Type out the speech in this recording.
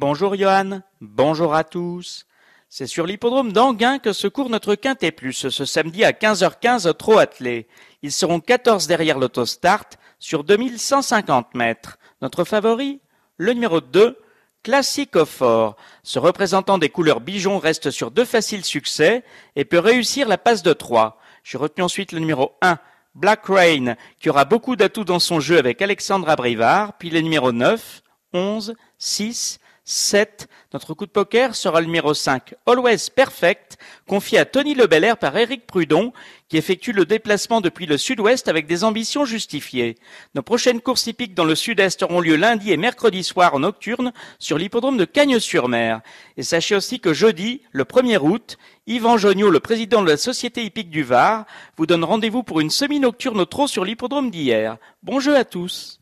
Bonjour Johan, bonjour à tous. C'est sur l'hippodrome d'Anguin que se court notre Quintet Plus ce samedi à 15h15 trop attelé. Ils seront 14 derrière l'autostart sur 2150 mètres. Notre favori Le numéro 2, Classique au fort. Ce représentant des couleurs bijon reste sur deux faciles succès et peut réussir la passe de 3. J'ai retenu ensuite le numéro 1, Black Rain, qui aura beaucoup d'atouts dans son jeu avec Alexandra Brivard, puis les numéros 9, 11, 6, 7. Notre coup de poker sera le numéro 5, Always Perfect, confié à Tony Lebelair par Eric Prudon, qui effectue le déplacement depuis le sud-ouest avec des ambitions justifiées. Nos prochaines courses hippiques dans le sud-est auront lieu lundi et mercredi soir en nocturne sur l'hippodrome de Cagnes-sur-Mer. Et sachez aussi que jeudi, le 1er août, Yvan Joniot, le président de la Société hippique du Var, vous donne rendez-vous pour une semi-nocturne au trot sur l'hippodrome d'hier. Bon jeu à tous.